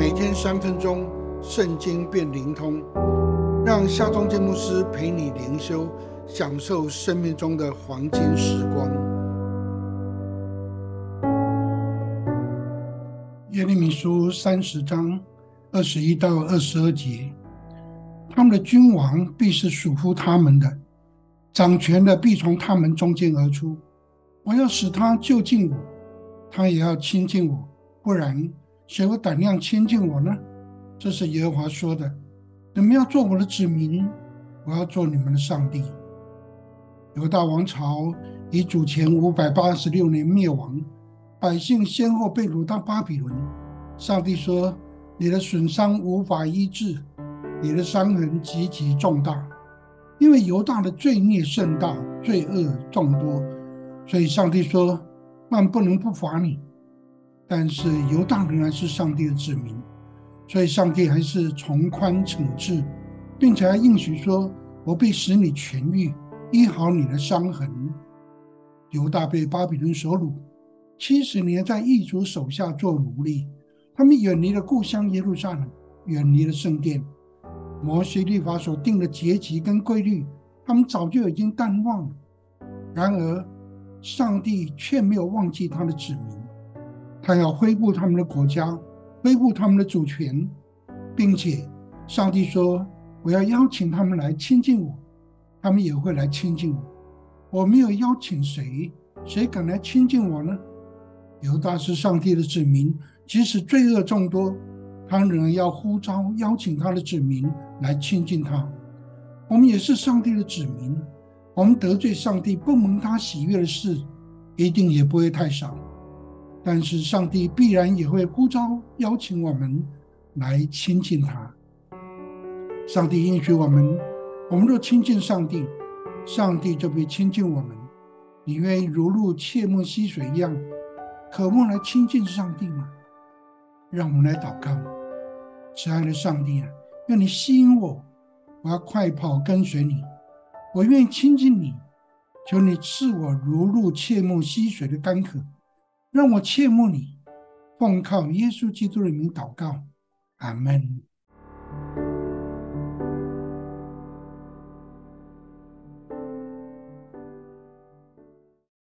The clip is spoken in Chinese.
每天三分钟，圣经变灵通，让夏忠建牧师陪你灵修，享受生命中的黄金时光。耶利米书三十章二十一到二十二节，他们的君王必是属乎他们的，掌权的必从他们中间而出。我要使他就近我，他也要亲近我，不然。谁有胆量亲近我呢？这是耶和华说的。你们要做我的子民，我要做你们的上帝。犹大王朝以主前五百八十六年灭亡，百姓先后被掳到巴比伦。上帝说：“你的损伤无法医治，你的伤痕极其重大，因为犹大的罪孽甚大，罪恶众多，所以上帝说，万不能不罚你。”但是犹大仍然是上帝的子民，所以上帝还是从宽惩治，并且还应许说：“我必使你痊愈，医好你的伤痕。”犹大被巴比伦所掳，七十年在异族手下做奴隶，他们远离了故乡耶路撒冷，远离了圣殿。摩西律法所定的阶级跟规律，他们早就已经淡忘了。然而，上帝却没有忘记他的子民。他要恢复他们的国家，恢复他们的主权，并且上帝说：“我要邀请他们来亲近我，他们也会来亲近我。我没有邀请谁，谁敢来亲近我呢？”犹大是上帝的子民，即使罪恶众多，他仍然要呼召邀请他的子民来亲近他。我们也是上帝的子民，我们得罪上帝不蒙他喜悦的事，一定也不会太少。但是上帝必然也会呼召邀请我们来亲近他。上帝应许我们，我们若亲近上帝，上帝就会亲近我们。你愿意如入切莫溪水一样，渴望来亲近上帝吗？让我们来祷告，慈爱的上帝啊，愿你吸引我，我要快跑跟随你。我愿意亲近你，求你赐我如入切莫溪水的干渴。让我切慕你，奉靠耶稣基督的名祷告，阿门。